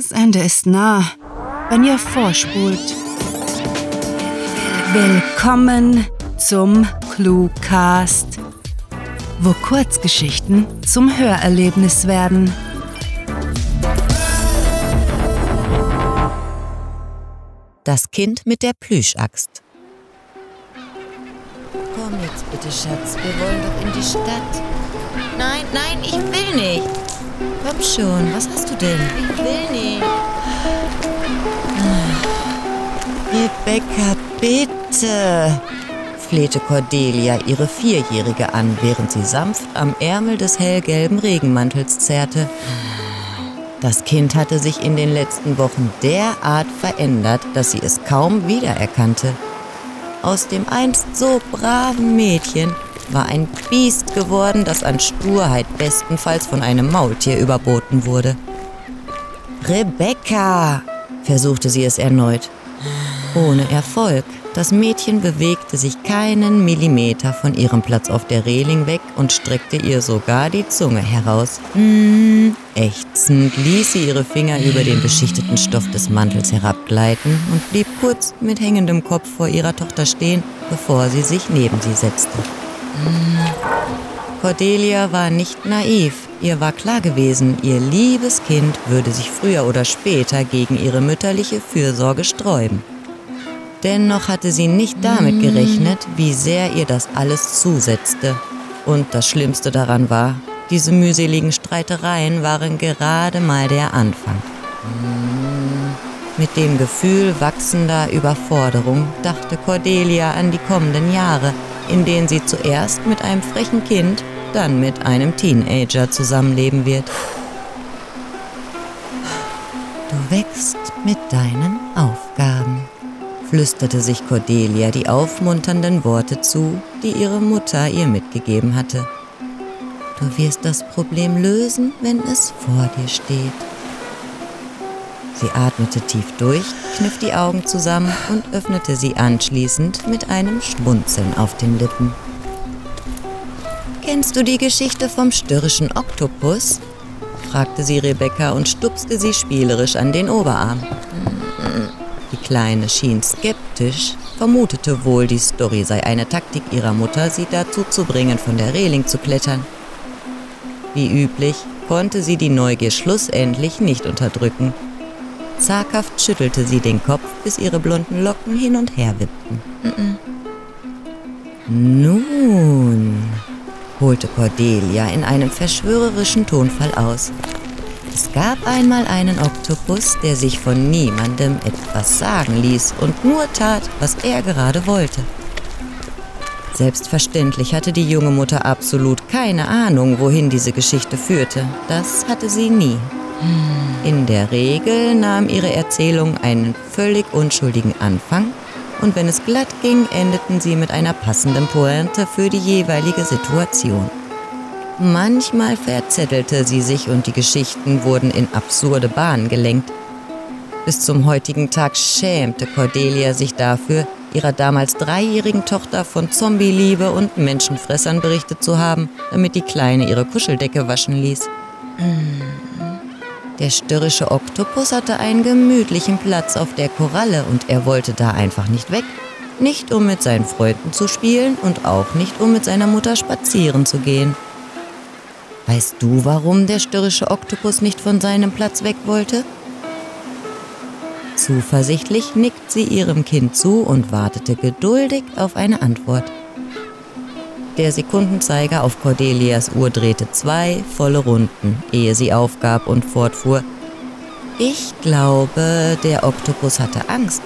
Das Ende ist nah, wenn ihr vorspult. Willkommen zum Cluecast, wo Kurzgeschichten zum Hörerlebnis werden. Das Kind mit der Plüschaxt. Komm jetzt bitte, Schatz, wir wollen doch in die Stadt. Nein, nein, ich will nicht. Komm schon, was hast du denn? Ich will nicht. Rebecca, bitte, flehte Cordelia ihre Vierjährige an, während sie sanft am Ärmel des hellgelben Regenmantels zerrte. Das Kind hatte sich in den letzten Wochen derart verändert, dass sie es kaum wiedererkannte. Aus dem einst so braven Mädchen war ein Biest geworden, das an Sturheit bestenfalls von einem Maultier überboten wurde. Rebecca, versuchte sie es erneut. Ohne Erfolg. Das Mädchen bewegte sich keinen Millimeter von ihrem Platz auf der Reling weg und streckte ihr sogar die Zunge heraus. Mm, ächzend ließ sie ihre Finger über den beschichteten Stoff des Mantels herabgleiten und blieb kurz mit hängendem Kopf vor ihrer Tochter stehen, bevor sie sich neben sie setzte. Cordelia war nicht naiv. Ihr war klar gewesen, ihr liebes Kind würde sich früher oder später gegen ihre mütterliche Fürsorge sträuben. Dennoch hatte sie nicht damit gerechnet, wie sehr ihr das alles zusetzte. Und das Schlimmste daran war, diese mühseligen Streitereien waren gerade mal der Anfang. Mit dem Gefühl wachsender Überforderung dachte Cordelia an die kommenden Jahre, in denen sie zuerst mit einem frechen Kind, dann mit einem Teenager zusammenleben wird. Du wächst mit deinen Aufgaben flüsterte sich Cordelia die aufmunternden Worte zu, die ihre Mutter ihr mitgegeben hatte. Du wirst das Problem lösen, wenn es vor dir steht. Sie atmete tief durch, kniff die Augen zusammen und öffnete sie anschließend mit einem Schmunzeln auf den Lippen. Kennst du die Geschichte vom störrischen Oktopus? fragte sie Rebecca und stupste sie spielerisch an den Oberarm. Die Kleine schien skeptisch, vermutete wohl, die Story sei eine Taktik ihrer Mutter, sie dazu zu bringen, von der Reling zu klettern. Wie üblich konnte sie die Neugier schlussendlich nicht unterdrücken. Zaghaft schüttelte sie den Kopf, bis ihre blonden Locken hin und her wippten. Nun, holte Cordelia in einem verschwörerischen Tonfall aus. Es gab einmal einen Oktopus, der sich von niemandem etwas sagen ließ und nur tat, was er gerade wollte. Selbstverständlich hatte die junge Mutter absolut keine Ahnung, wohin diese Geschichte führte. Das hatte sie nie. In der Regel nahm ihre Erzählung einen völlig unschuldigen Anfang und wenn es glatt ging, endeten sie mit einer passenden Pointe für die jeweilige Situation. Manchmal verzettelte sie sich und die Geschichten wurden in absurde Bahnen gelenkt. Bis zum heutigen Tag schämte Cordelia sich dafür, ihrer damals dreijährigen Tochter von Zombie-Liebe und Menschenfressern berichtet zu haben, damit die Kleine ihre Kuscheldecke waschen ließ. Der störrische Oktopus hatte einen gemütlichen Platz auf der Koralle und er wollte da einfach nicht weg. Nicht um mit seinen Freunden zu spielen und auch nicht um mit seiner Mutter spazieren zu gehen. Weißt du, warum der störrische Oktopus nicht von seinem Platz weg wollte? Zuversichtlich nickt sie ihrem Kind zu und wartete geduldig auf eine Antwort. Der Sekundenzeiger auf Cordelias Uhr drehte zwei volle Runden, ehe sie aufgab und fortfuhr. Ich glaube, der Oktopus hatte Angst.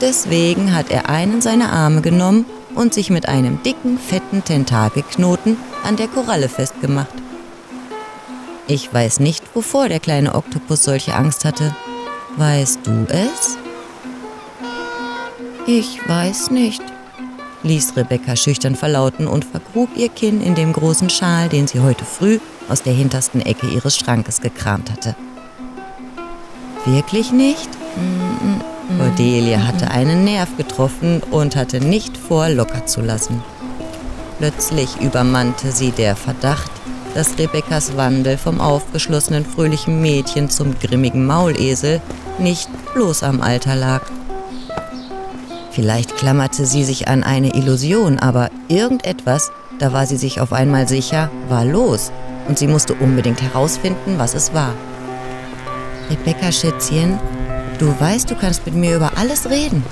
Deswegen hat er einen seiner Arme genommen und sich mit einem dicken, fetten Tentakelknoten an der Koralle festgemacht. Ich weiß nicht, wovor der kleine Oktopus solche Angst hatte. Weißt du es? Ich weiß nicht, ließ Rebecca schüchtern verlauten und vergrub ihr Kinn in dem großen Schal, den sie heute früh aus der hintersten Ecke ihres Schrankes gekramt hatte. Wirklich nicht? Cordelia hatte einen Nerv getroffen und hatte nicht vor, locker zu lassen. Plötzlich übermannte sie der Verdacht, dass Rebekkas Wandel vom aufgeschlossenen, fröhlichen Mädchen zum grimmigen Maulesel nicht bloß am Alter lag. Vielleicht klammerte sie sich an eine Illusion, aber irgendetwas, da war sie sich auf einmal sicher, war los und sie musste unbedingt herausfinden, was es war. Rebecca Schätzchen, du weißt, du kannst mit mir über alles reden.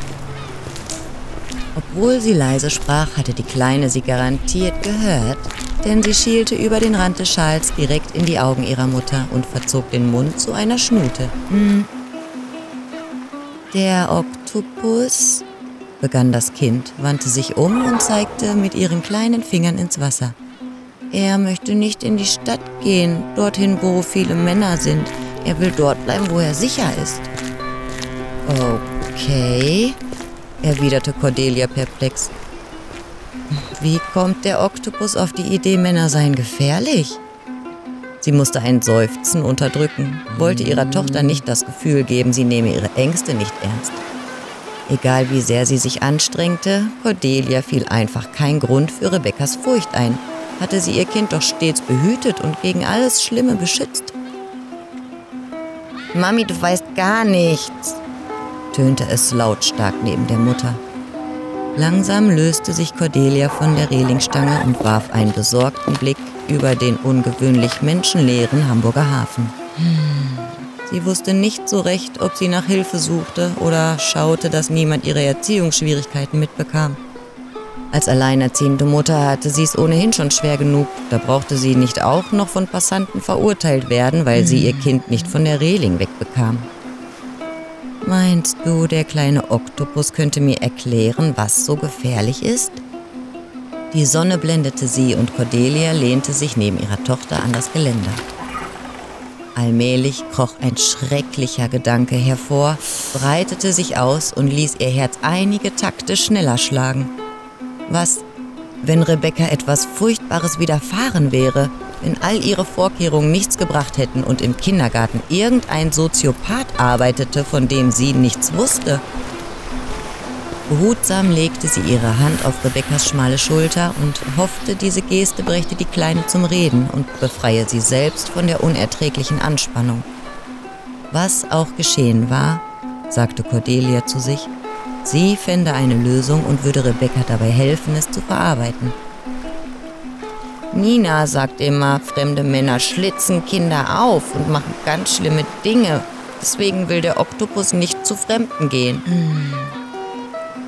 Obwohl sie leise sprach, hatte die Kleine sie garantiert gehört, denn sie schielte über den Rand des Schals direkt in die Augen ihrer Mutter und verzog den Mund zu einer Schnute. Hm. Der Oktopus, begann das Kind, wandte sich um und zeigte mit ihren kleinen Fingern ins Wasser. Er möchte nicht in die Stadt gehen, dorthin, wo viele Männer sind. Er will dort bleiben, wo er sicher ist. Okay, erwiderte Cordelia perplex. Wie kommt der Oktopus auf die Idee, Männer seien gefährlich? Sie musste ein Seufzen unterdrücken, wollte ihrer Tochter nicht das Gefühl geben, sie nehme ihre Ängste nicht ernst. Egal wie sehr sie sich anstrengte, Cordelia fiel einfach kein Grund für Rebekkas Furcht ein, hatte sie ihr Kind doch stets behütet und gegen alles Schlimme beschützt. Mami, du weißt gar nichts, tönte es lautstark neben der Mutter. Langsam löste sich Cordelia von der Relingstange und warf einen besorgten Blick über den ungewöhnlich menschenleeren Hamburger Hafen. Sie wusste nicht so recht, ob sie nach Hilfe suchte oder schaute, dass niemand ihre Erziehungsschwierigkeiten mitbekam. Als alleinerziehende Mutter hatte sie es ohnehin schon schwer genug. Da brauchte sie nicht auch noch von Passanten verurteilt werden, weil sie ihr Kind nicht von der Reling wegbekam. Meinst du, der kleine Oktopus könnte mir erklären, was so gefährlich ist? Die Sonne blendete sie und Cordelia lehnte sich neben ihrer Tochter an das Geländer. Allmählich kroch ein schrecklicher Gedanke hervor, breitete sich aus und ließ ihr Herz einige Takte schneller schlagen. Was, wenn Rebecca etwas Furchtbares widerfahren wäre, wenn all ihre Vorkehrungen nichts gebracht hätten und im Kindergarten irgendein Soziopath arbeitete, von dem sie nichts wusste. Behutsam legte sie ihre Hand auf Rebekkas schmale Schulter und hoffte, diese Geste brächte die Kleine zum Reden und befreie sie selbst von der unerträglichen Anspannung. Was auch geschehen war, sagte Cordelia zu sich, sie fände eine Lösung und würde Rebecca dabei helfen, es zu verarbeiten. Nina sagt immer, fremde Männer schlitzen Kinder auf und machen ganz schlimme Dinge. Deswegen will der Oktopus nicht zu Fremden gehen. Hm.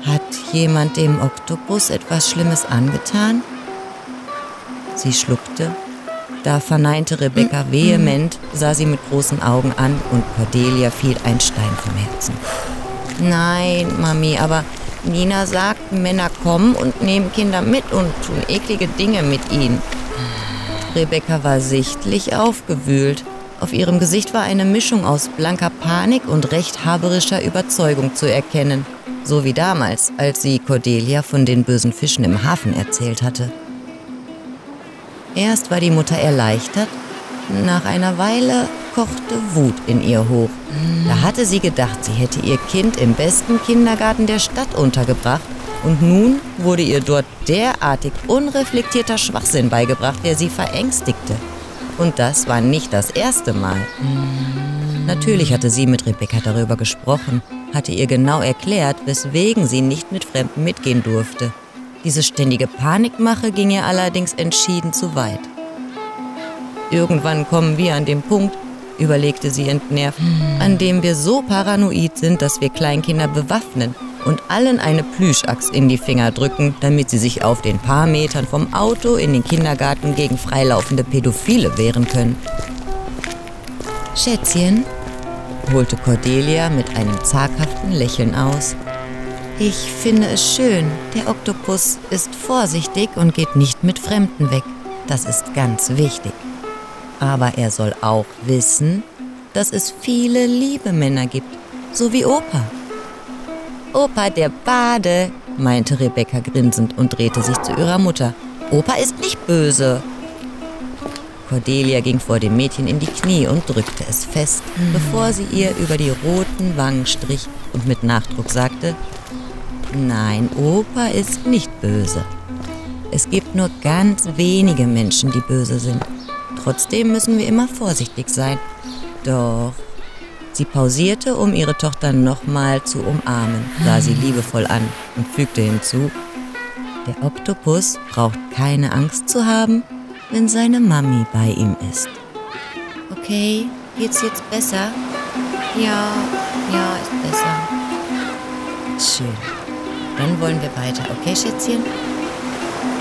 Hat jemand dem Oktopus etwas Schlimmes angetan? Sie schluckte. Da verneinte Rebecca hm. vehement, sah sie mit großen Augen an und Cordelia fiel ein Stein vom Herzen. Nein, Mami, aber Nina sagt, Männer kommen und nehmen Kinder mit und tun eklige Dinge mit ihnen. Rebecca war sichtlich aufgewühlt. Auf ihrem Gesicht war eine Mischung aus blanker Panik und rechthaberischer Überzeugung zu erkennen. So wie damals, als sie Cordelia von den bösen Fischen im Hafen erzählt hatte. Erst war die Mutter erleichtert, nach einer Weile kochte Wut in ihr hoch. Da hatte sie gedacht, sie hätte ihr Kind im besten Kindergarten der Stadt untergebracht und nun wurde ihr dort derartig unreflektierter Schwachsinn beigebracht, der sie verängstigte. Und das war nicht das erste Mal. Natürlich hatte sie mit Rebecca darüber gesprochen, hatte ihr genau erklärt, weswegen sie nicht mit Fremden mitgehen durfte. Diese ständige Panikmache ging ihr allerdings entschieden zu weit. Irgendwann kommen wir an den Punkt, überlegte sie entnervt, an dem wir so paranoid sind, dass wir Kleinkinder bewaffnen und allen eine Plüschaxt in die Finger drücken, damit sie sich auf den paar Metern vom Auto in den Kindergarten gegen freilaufende Pädophile wehren können. Schätzchen, holte Cordelia mit einem zaghaften Lächeln aus. Ich finde es schön, der Oktopus ist vorsichtig und geht nicht mit Fremden weg. Das ist ganz wichtig. Aber er soll auch wissen, dass es viele liebe Männer gibt, so wie Opa. Opa, der Bade, meinte Rebecca grinsend und drehte sich zu ihrer Mutter. Opa ist nicht böse. Cordelia ging vor dem Mädchen in die Knie und drückte es fest, mhm. bevor sie ihr über die roten Wangen strich und mit Nachdruck sagte, Nein, Opa ist nicht böse. Es gibt nur ganz wenige Menschen, die böse sind. Trotzdem müssen wir immer vorsichtig sein. Doch sie pausierte, um ihre Tochter nochmal zu umarmen, sah sie liebevoll an und fügte hinzu, der Oktopus braucht keine Angst zu haben, wenn seine Mami bei ihm ist. Okay, geht's jetzt besser? Ja, ja, ist besser. Schön. Dann wollen wir weiter, okay, Schätzchen?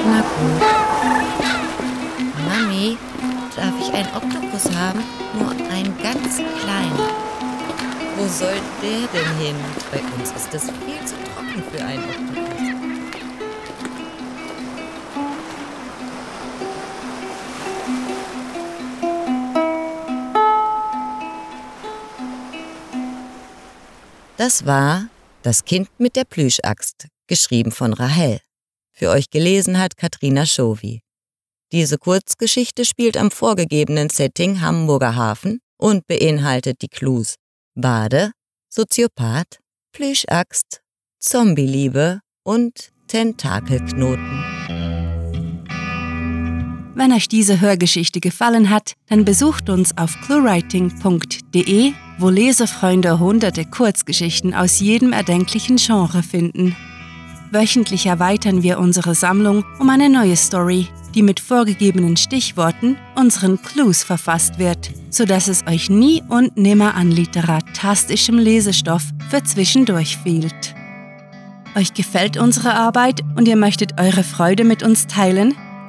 Na gut. Mami, darf ich einen Oktopus haben? Nur einen ganz kleinen. Wo soll der denn hin? Bei uns ist das viel zu trocken für einen Oktopus. Das war Das Kind mit der Plüschaxt, geschrieben von Rahel. Für euch gelesen hat Katrina Schowi. Diese Kurzgeschichte spielt am vorgegebenen Setting Hamburger Hafen und beinhaltet die Clues Bade, Soziopath, Plüschaxt, Zombieliebe und Tentakelknoten. Wenn euch diese Hörgeschichte gefallen hat, dann besucht uns auf cluewriting.de, wo Lesefreunde hunderte Kurzgeschichten aus jedem erdenklichen Genre finden. Wöchentlich erweitern wir unsere Sammlung um eine neue Story, die mit vorgegebenen Stichworten, unseren Clues verfasst wird, sodass es euch nie und nimmer an literatastischem Lesestoff für zwischendurch fehlt. Euch gefällt unsere Arbeit und ihr möchtet eure Freude mit uns teilen?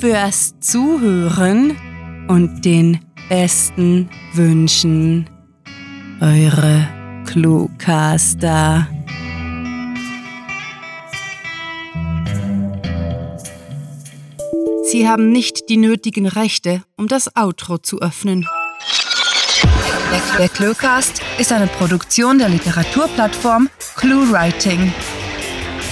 fürs Zuhören und den besten Wünschen. Eure Cluecaster. Sie haben nicht die nötigen Rechte, um das Outro zu öffnen. Der Cluecast ist eine Produktion der Literaturplattform ClueWriting.